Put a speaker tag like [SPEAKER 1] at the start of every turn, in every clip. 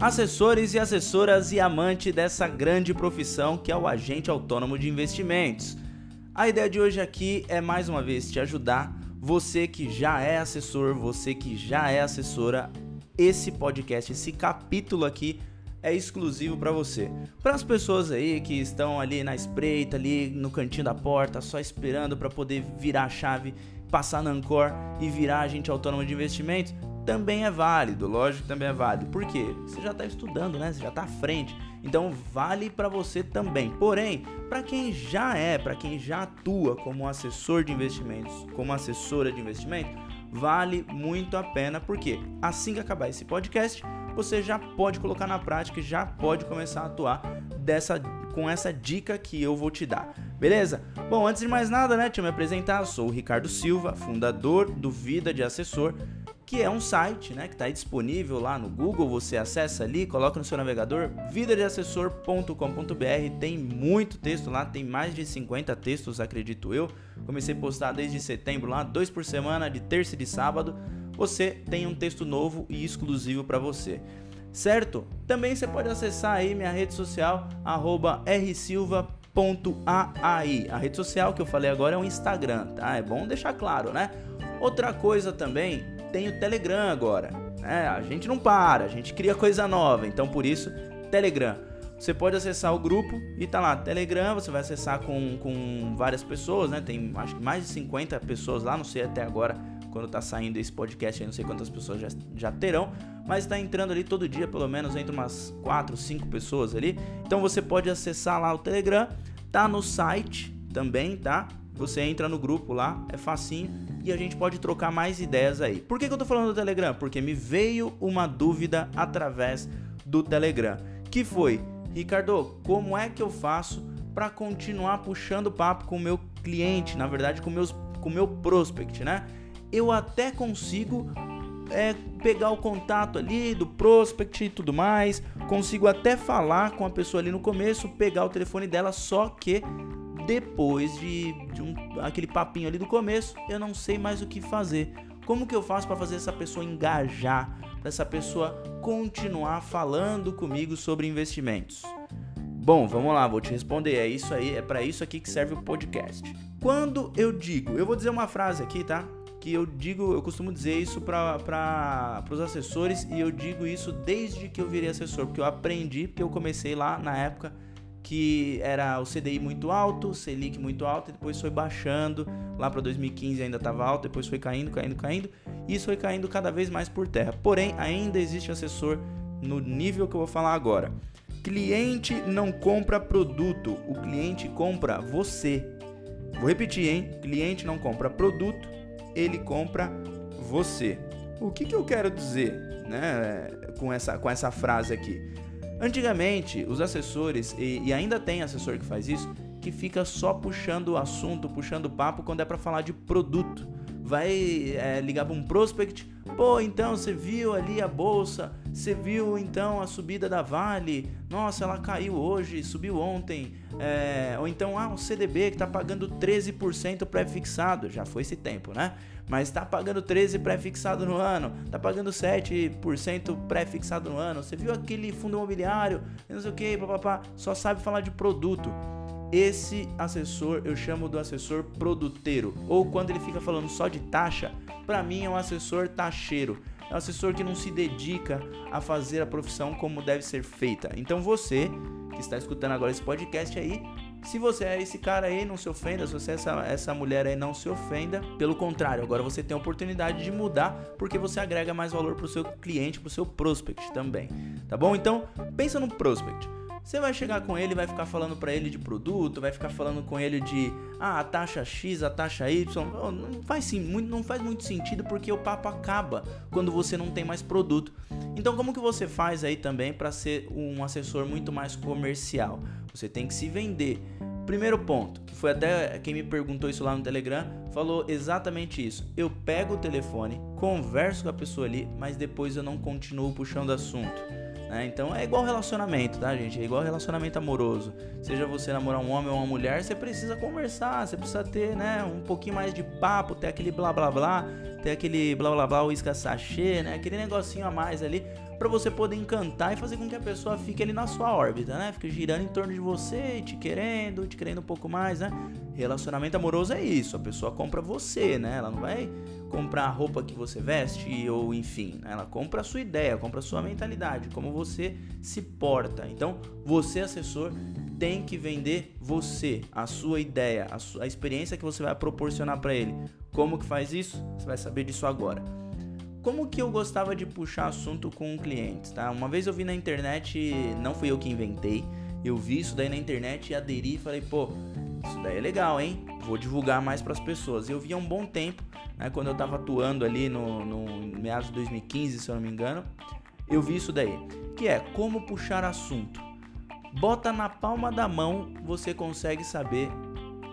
[SPEAKER 1] Assessores e assessoras e amante dessa grande profissão que é o agente autônomo de investimentos. A ideia de hoje aqui é mais uma vez te ajudar, você que já é assessor, você que já é assessora, esse podcast, esse capítulo aqui é exclusivo para você. Para as pessoas aí que estão ali na espreita, ali no cantinho da porta, só esperando para poder virar a chave, passar na Ancor e virar agente autônomo de investimentos, também é válido, lógico que também é válido. Por quê? Você já está estudando, né? Você já está à frente. Então vale para você também. Porém, para quem já é, para quem já atua como assessor de investimentos, como assessora de investimentos, vale muito a pena, porque assim que acabar esse podcast, você já pode colocar na prática, já pode começar a atuar dessa com essa dica que eu vou te dar. Beleza? Bom, antes de mais nada, né, deixa eu me apresentar. Eu sou o Ricardo Silva, fundador do Vida de Assessor que é um site né, que está disponível lá no Google. Você acessa ali, coloca no seu navegador vidadeassessor.com.br. Tem muito texto lá, tem mais de 50 textos, acredito eu. Comecei a postar desde setembro lá, dois por semana, de terça e de sábado. Você tem um texto novo e exclusivo para você. Certo? Também você pode acessar aí minha rede social, rsilva.ai. A rede social que eu falei agora é o Instagram, tá? É bom deixar claro, né? Outra coisa também, tem o Telegram agora. Né? A gente não para, a gente cria coisa nova. Então, por isso, Telegram. Você pode acessar o grupo e tá lá, Telegram, você vai acessar com, com várias pessoas, né? Tem acho que mais de 50 pessoas lá, não sei até agora, quando tá saindo esse podcast, aí não sei quantas pessoas já, já terão, mas tá entrando ali todo dia, pelo menos entre umas 4, 5 pessoas ali. Então você pode acessar lá o Telegram, tá no site também, tá? Você entra no grupo lá, é facinho e a gente pode trocar mais ideias aí. Por que, que eu tô falando do Telegram? Porque me veio uma dúvida através do Telegram, que foi, Ricardo, como é que eu faço para continuar puxando papo com o meu cliente, na verdade com meus com meu prospect, né? Eu até consigo é, pegar o contato ali do prospect e tudo mais, consigo até falar com a pessoa ali no começo, pegar o telefone dela, só que depois de, de um, aquele papinho ali do começo, eu não sei mais o que fazer. Como que eu faço para fazer essa pessoa engajar, para essa pessoa continuar falando comigo sobre investimentos? Bom, vamos lá, vou te responder. É isso aí, é para isso aqui que serve o podcast. Quando eu digo, eu vou dizer uma frase aqui, tá? Que eu digo, eu costumo dizer isso para os assessores e eu digo isso desde que eu virei assessor, porque eu aprendi, porque eu comecei lá na época que era o CDI muito alto, Selic muito alto, e depois foi baixando, lá para 2015 ainda estava alto, depois foi caindo, caindo, caindo, e isso foi caindo cada vez mais por terra. Porém, ainda existe assessor no nível que eu vou falar agora. Cliente não compra produto, o cliente compra você. Vou repetir, hein? Cliente não compra produto, ele compra você. O que, que eu quero dizer né, com, essa, com essa frase aqui? Antigamente, os assessores, e, e, ainda tem assessor que faz isso, que fica só puxando o assunto, puxando o papo quando é para falar de produto. Vai é, ligar para um prospect, pô, então você viu ali a bolsa, você viu então a subida da Vale, nossa, ela caiu hoje, subiu ontem, é, ou então ah, o CDB que está pagando 13% pré-fixado, já foi esse tempo, né? mas está pagando 13 pré-fixado no ano, está pagando 7% pré-fixado no ano. Você viu aquele fundo imobiliário, não sei o que, papapá, só sabe falar de produto. Esse assessor eu chamo do assessor produteiro, ou quando ele fica falando só de taxa, para mim é um assessor taxeiro. É um assessor que não se dedica a fazer a profissão como deve ser feita. Então você que está escutando agora esse podcast aí, se você é esse cara aí, não se ofenda. Se você é essa, essa mulher aí, não se ofenda. Pelo contrário, agora você tem a oportunidade de mudar porque você agrega mais valor para o seu cliente, para o seu prospect também. Tá bom? Então, pensa no prospect. Você vai chegar com ele, vai ficar falando para ele de produto, vai ficar falando com ele de ah, a taxa X, a taxa Y. Não faz, sim, muito, não faz muito sentido porque o papo acaba quando você não tem mais produto. Então, como que você faz aí também para ser um assessor muito mais comercial? Você tem que se vender. Primeiro ponto, que foi até quem me perguntou isso lá no Telegram, falou exatamente isso. Eu pego o telefone, converso com a pessoa ali, mas depois eu não continuo puxando assunto. Né? Então é igual relacionamento, tá, gente? É igual relacionamento amoroso. Seja você namorar um homem ou uma mulher, você precisa conversar, você precisa ter, né, um pouquinho mais de papo, ter aquele blá blá blá. ter aquele blá blá blá, uísca sachê, né? Aquele negocinho a mais ali para você poder encantar e fazer com que a pessoa fique ali na sua órbita, né? Fique girando em torno de você, te querendo, te querendo um pouco mais, né? Relacionamento amoroso é isso, a pessoa compra você, né? Ela não vai comprar a roupa que você veste ou enfim, né? ela compra a sua ideia, compra a sua mentalidade, como você se porta. Então, você assessor tem que vender você, a sua ideia, a, sua, a experiência que você vai proporcionar para ele. Como que faz isso? Você vai saber disso agora como que eu gostava de puxar assunto com clientes, tá? Uma vez eu vi na internet, não fui eu que inventei, eu vi isso daí na internet e aderi e falei, pô, isso daí é legal, hein? Vou divulgar mais para as pessoas. Eu vi há um bom tempo, né, quando eu estava atuando ali no, no meados de 2015, se eu não me engano, eu vi isso daí, que é como puxar assunto. Bota na palma da mão, você consegue saber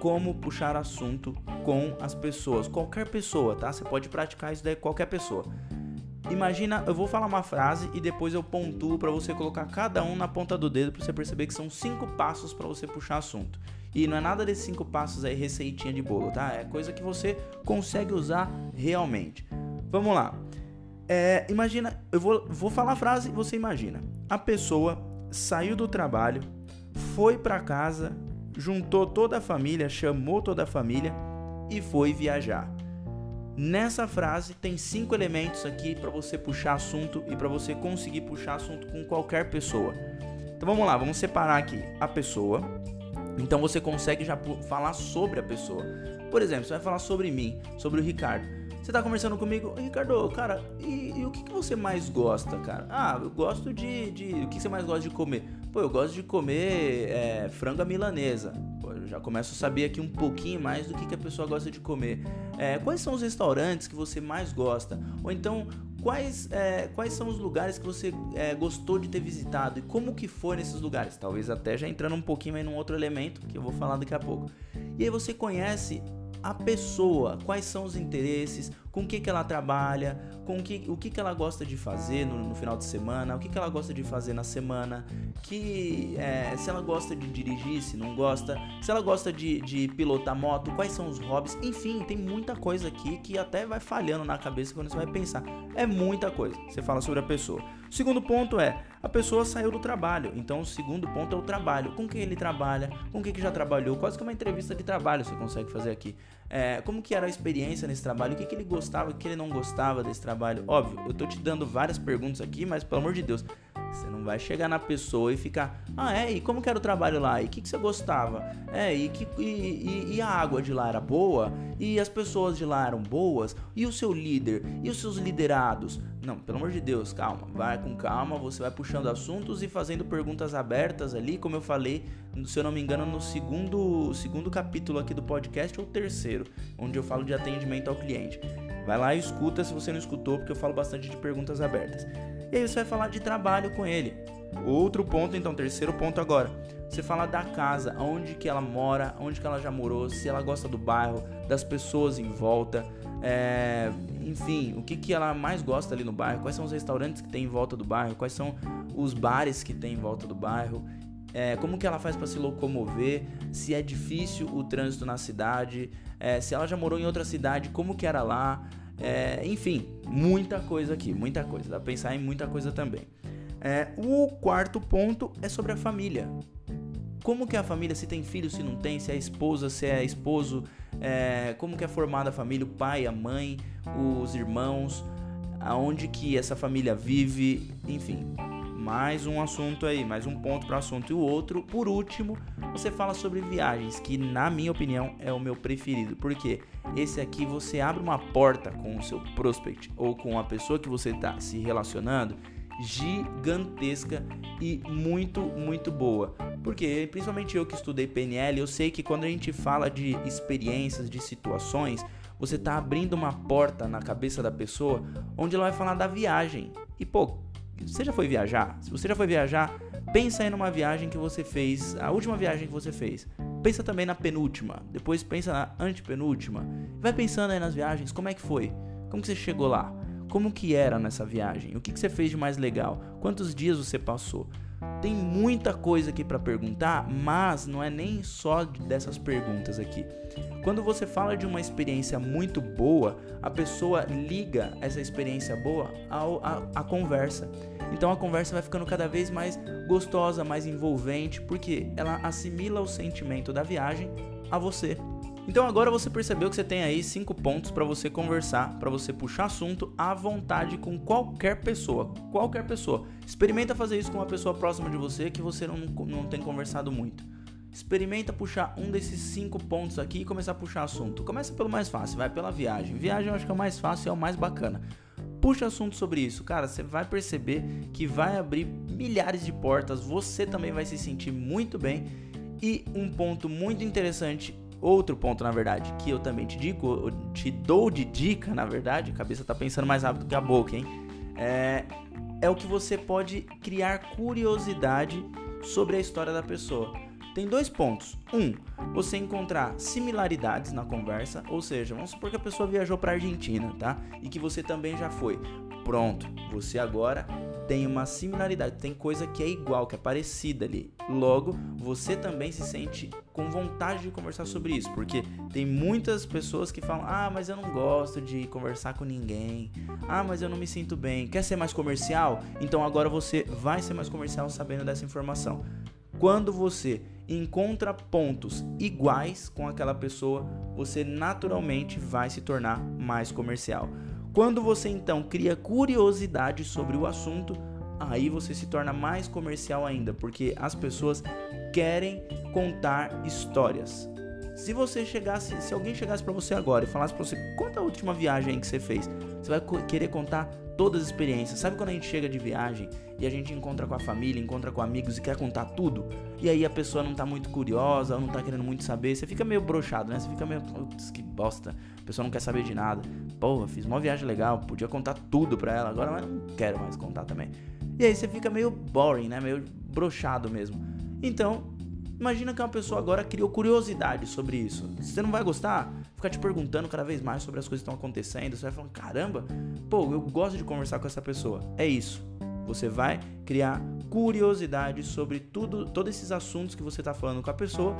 [SPEAKER 1] como puxar assunto com as pessoas, qualquer pessoa, tá? Você pode praticar isso daí qualquer pessoa. Imagina, eu vou falar uma frase e depois eu pontuo para você colocar cada um na ponta do dedo para você perceber que são cinco passos para você puxar assunto. E não é nada desses cinco passos aí receitinha de bolo, tá? É coisa que você consegue usar realmente. Vamos lá. É, imagina, eu vou, vou falar a frase e você imagina. A pessoa saiu do trabalho, foi para casa juntou toda a família, chamou toda a família e foi viajar. Nessa frase tem cinco elementos aqui para você puxar assunto e para você conseguir puxar assunto com qualquer pessoa. Então vamos lá, vamos separar aqui a pessoa. Então você consegue já falar sobre a pessoa. Por exemplo, você vai falar sobre mim, sobre o Ricardo. Você tá conversando comigo, Ricardo, cara, e, e o que, que, você mais gosta, cara? Ah, eu gosto de, de. O que você mais gosta de comer? Pô, eu gosto de comer é, frango à milanesa. Pô, eu já começo a saber aqui um pouquinho mais do que, que a pessoa gosta de comer. É, quais são os restaurantes que você mais gosta? Ou então, quais, é, quais são os lugares que você é, gostou de ter visitado e como que foi nesses lugares? Talvez até já entrando um pouquinho aí num outro elemento que eu vou falar daqui a pouco. E aí você conhece a pessoa, quais são os interesses, com o que, que ela trabalha, com o que, o que, que ela gosta de fazer no, no final de semana, o que, que ela gosta de fazer na semana, que é, se ela gosta de dirigir, se não gosta, se ela gosta de, de pilotar moto, quais são os hobbies, enfim, tem muita coisa aqui que até vai falhando na cabeça quando você vai pensar. É muita coisa. Você fala sobre a pessoa. O segundo ponto é a pessoa saiu do trabalho. Então o segundo ponto é o trabalho. Com quem ele trabalha, com quem que já trabalhou, quase que uma entrevista de trabalho você consegue fazer aqui. É, como que era a experiência nesse trabalho, o que, que ele gostava, o que ele não gostava desse trabalho. Óbvio, eu tô te dando várias perguntas aqui, mas pelo amor de Deus, você não vai chegar na pessoa e ficar, ah, é, e como que era o trabalho lá? E o que, que você gostava? É, e, que, e, e, e, a água de lá era boa? E as pessoas de lá eram boas? E o seu líder? E os seus liderados? Não, pelo amor de Deus, calma. Vai com calma, você vai puxando assuntos e fazendo perguntas abertas ali, como eu falei, se eu não me engano, no segundo, segundo capítulo aqui do podcast ou terceiro, onde eu falo de atendimento ao cliente. Vai lá e escuta se você não escutou, porque eu falo bastante de perguntas abertas. E aí você vai falar de trabalho com ele. Outro ponto, então, terceiro ponto agora. Você fala da casa, onde que ela mora, onde que ela já morou, se ela gosta do bairro, das pessoas em volta, é, enfim, o que, que ela mais gosta ali no bairro, quais são os restaurantes que tem em volta do bairro, quais são os bares que tem em volta do bairro, é, como que ela faz para se locomover, se é difícil o trânsito na cidade, é, se ela já morou em outra cidade, como que era lá, é, enfim, muita coisa aqui, muita coisa. Dá pra pensar em muita coisa também. É, o quarto ponto é sobre a família. Como que é a família, se tem filho, se não tem, se é esposa, se é esposo, é, como que é formada a família, o pai, a mãe, os irmãos, aonde que essa família vive, enfim, mais um assunto aí, mais um ponto para assunto. E o outro, por último, você fala sobre viagens, que na minha opinião é o meu preferido, porque esse aqui você abre uma porta com o seu prospect ou com a pessoa que você está se relacionando gigantesca e muito, muito boa. Porque, principalmente eu que estudei PNL, eu sei que quando a gente fala de experiências, de situações, você está abrindo uma porta na cabeça da pessoa onde ela vai falar da viagem. E pô, você já foi viajar? Se você já foi viajar, pensa aí numa viagem que você fez, a última viagem que você fez. Pensa também na penúltima, depois pensa na antepenúltima. Vai pensando aí nas viagens, como é que foi? Como que você chegou lá? Como que era nessa viagem? O que, que você fez de mais legal? Quantos dias você passou? Tem muita coisa aqui para perguntar, mas não é nem só dessas perguntas aqui. Quando você fala de uma experiência muito boa, a pessoa liga essa experiência boa a conversa. Então a conversa vai ficando cada vez mais gostosa, mais envolvente, porque ela assimila o sentimento da viagem a você. Então agora você percebeu que você tem aí cinco pontos para você conversar, para você puxar assunto à vontade com qualquer pessoa, qualquer pessoa. Experimenta fazer isso com uma pessoa próxima de você que você não, não tem conversado muito. Experimenta puxar um desses cinco pontos aqui e começar a puxar assunto. Começa pelo mais fácil, vai pela viagem. Viagem eu acho que é o mais fácil e é o mais bacana. Puxa assunto sobre isso, cara. Você vai perceber que vai abrir milhares de portas. Você também vai se sentir muito bem. E um ponto muito interessante Outro ponto, na verdade, que eu também te digo, te dou de dica, na verdade, a cabeça tá pensando mais rápido que a boca, hein? É, é o que você pode criar curiosidade sobre a história da pessoa. Tem dois pontos. Um, você encontrar similaridades na conversa, ou seja, vamos supor que a pessoa viajou para Argentina, tá? E que você também já foi. Pronto, você agora tem uma similaridade, tem coisa que é igual, que é parecida ali. Logo, você também se sente com vontade de conversar sobre isso, porque tem muitas pessoas que falam: "Ah, mas eu não gosto de conversar com ninguém. Ah, mas eu não me sinto bem. Quer ser mais comercial? Então agora você vai ser mais comercial sabendo dessa informação." Quando você encontra pontos iguais com aquela pessoa, você naturalmente vai se tornar mais comercial. Quando você então cria curiosidade sobre o assunto, aí você se torna mais comercial ainda, porque as pessoas querem contar histórias. Se você chegasse, se alguém chegasse para você agora e falasse para você, conta a última viagem que você fez, você vai querer contar todas as experiências. Sabe quando a gente chega de viagem e a gente encontra com a família, encontra com amigos e quer contar tudo? E aí a pessoa não tá muito curiosa, ou não tá querendo muito saber, você fica meio brochado, né? Você fica meio, putz, que bosta. A pessoa não quer saber de nada. Porra, fiz uma viagem legal, podia contar tudo pra ela, agora eu não quero mais contar também. E aí você fica meio boring, né? Meio brochado mesmo. Então, imagina que uma pessoa agora criou curiosidade sobre isso. Você não vai gostar? Ficar te perguntando cada vez mais sobre as coisas que estão acontecendo. Você vai falando, caramba, pô, eu gosto de conversar com essa pessoa. É isso. Você vai criar curiosidade sobre tudo, todos esses assuntos que você está falando com a pessoa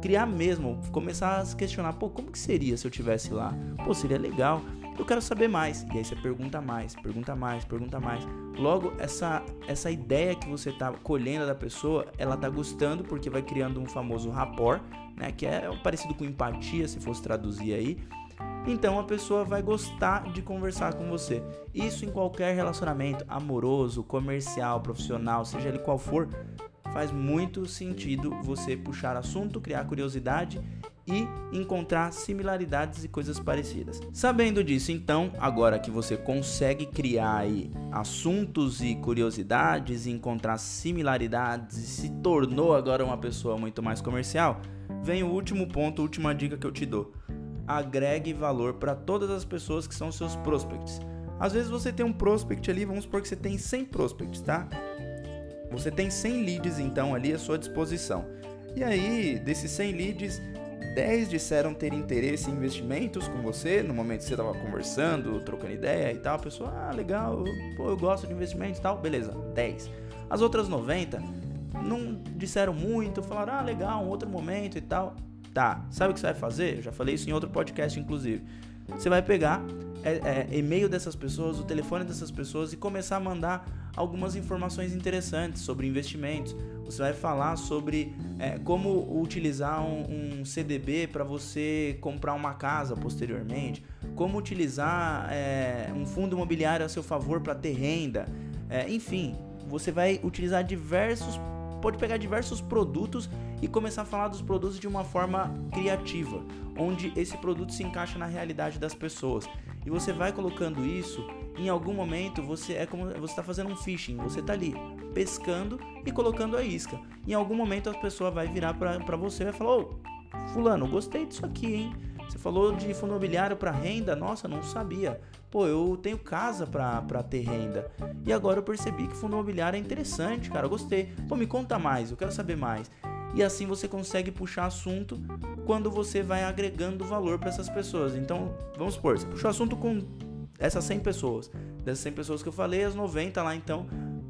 [SPEAKER 1] criar mesmo, começar a se questionar, pô, como que seria se eu tivesse lá? Pô, seria legal. Eu quero saber mais. E aí você pergunta mais, pergunta mais, pergunta mais. Logo, essa essa ideia que você tá colhendo da pessoa, ela tá gostando porque vai criando um famoso rapport, né, que é parecido com empatia, se fosse traduzir aí. Então a pessoa vai gostar de conversar com você. Isso em qualquer relacionamento, amoroso, comercial, profissional, seja ele qual for, faz muito sentido você puxar assunto, criar curiosidade e encontrar similaridades e coisas parecidas. Sabendo disso, então, agora que você consegue criar aí assuntos e curiosidades e encontrar similaridades e se tornou agora uma pessoa muito mais comercial, vem o último ponto, a última dica que eu te dou. Agregue valor para todas as pessoas que são seus prospects. Às vezes você tem um prospect ali, vamos supor que você tem 100 prospects, tá? Você tem 100 leads então ali à sua disposição. E aí, desses 100 leads, 10 disseram ter interesse em investimentos com você no momento que você estava conversando, trocando ideia e tal. A pessoa, ah, legal, pô, eu gosto de investimentos e tal, beleza, 10. As outras 90 não disseram muito, falaram, ah, legal, um outro momento e tal. Tá, sabe o que você vai fazer? Eu já falei isso em outro podcast, inclusive. Você vai pegar é, é, e-mail dessas pessoas, o telefone dessas pessoas e começar a mandar algumas informações interessantes sobre investimentos. Você vai falar sobre é, como utilizar um, um CDB para você comprar uma casa posteriormente, como utilizar é, um fundo imobiliário a seu favor para ter renda, é, enfim, você vai utilizar diversos pode pegar diversos produtos e começar a falar dos produtos de uma forma criativa, onde esse produto se encaixa na realidade das pessoas. E você vai colocando isso, em algum momento você é como você está fazendo um fishing, você está ali pescando e colocando a isca. Em algum momento a pessoa vai virar para você e vai falar: "Ô, fulano, gostei disso aqui, hein? Você falou de fundo imobiliário para renda? Nossa, não sabia. Pô, eu tenho casa para ter renda. E agora eu percebi que fundo imobiliário é interessante, cara. Eu gostei. Pô, me conta mais, eu quero saber mais e assim você consegue puxar assunto quando você vai agregando valor para essas pessoas. Então, vamos supor, você puxou assunto com essas 100 pessoas. Dessas 100 pessoas que eu falei, as 90 lá então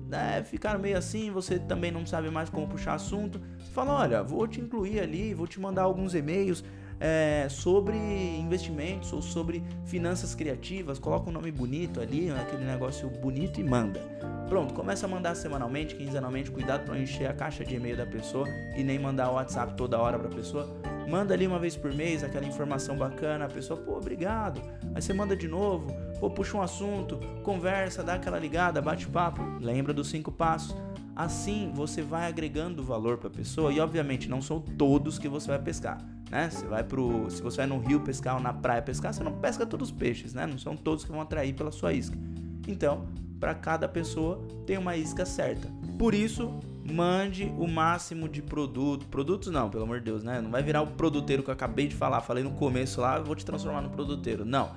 [SPEAKER 1] né, ficaram meio assim, você também não sabe mais como puxar assunto, você fala, olha, vou te incluir ali, vou te mandar alguns e-mails é, sobre investimentos ou sobre finanças criativas, coloca um nome bonito ali, aquele negócio bonito e manda. Pronto, começa a mandar semanalmente, quinzenalmente, cuidado para encher a caixa de e-mail da pessoa e nem mandar o WhatsApp toda hora para a pessoa. Manda ali uma vez por mês aquela informação bacana, a pessoa, pô, obrigado. Aí você manda de novo, pô, puxa um assunto, conversa, dá aquela ligada, bate papo, lembra dos cinco passos. Assim você vai agregando valor para a pessoa e obviamente não são todos que você vai pescar né? Você vai pro, se você vai no rio pescar ou na praia pescar, você não pesca todos os peixes, né? Não são todos que vão atrair pela sua isca. Então, para cada pessoa tem uma isca certa. Por isso, mande o máximo de produto, produtos não, pelo amor de Deus, né? Não vai virar o produteiro que eu acabei de falar, falei no começo lá, vou te transformar no produteiro. Não.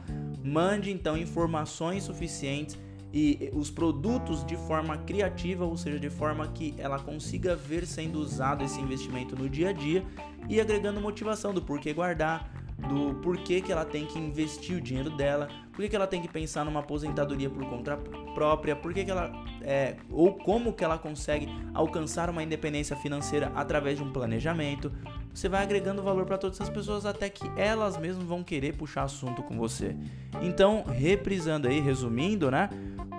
[SPEAKER 1] Mande então informações suficientes e os produtos de forma criativa, ou seja, de forma que ela consiga ver sendo usado esse investimento no dia a dia e agregando motivação do porquê guardar, do porquê que ela tem que investir o dinheiro dela, porquê que ela tem que pensar numa aposentadoria por conta própria, porquê que ela é, ou como que ela consegue alcançar uma independência financeira através de um planejamento. Você vai agregando valor para todas essas pessoas até que elas mesmas vão querer puxar assunto com você. Então, reprisando aí, resumindo, né?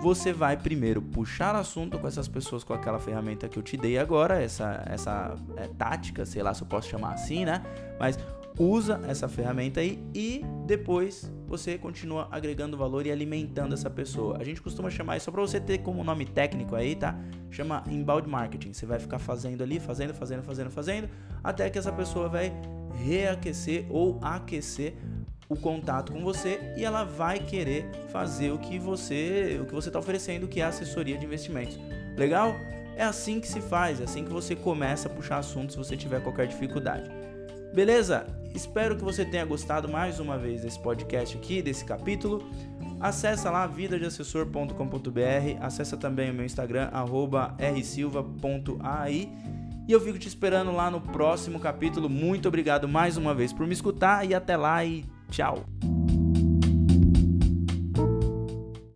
[SPEAKER 1] você vai primeiro puxar assunto com essas pessoas com aquela ferramenta que eu te dei agora, essa, essa é, tática, sei lá se eu posso chamar assim, né? Mas usa essa ferramenta aí e depois você continua agregando valor e alimentando essa pessoa. A gente costuma chamar isso só para você ter como nome técnico aí, tá? Chama inbound marketing. Você vai ficar fazendo ali, fazendo, fazendo, fazendo, fazendo, até que essa pessoa vai reaquecer ou aquecer o contato com você e ela vai querer fazer o que você o que você está oferecendo, que é assessoria de investimentos. Legal? É assim que se faz, é assim que você começa a puxar assuntos se você tiver qualquer dificuldade. Beleza? Espero que você tenha gostado mais uma vez desse podcast aqui, desse capítulo. Acesse lá vidadeassessor.com.br, acessa também o meu Instagram rsilva.ai e eu fico te esperando lá no próximo capítulo. Muito obrigado mais uma vez por me escutar e até lá e Tchau!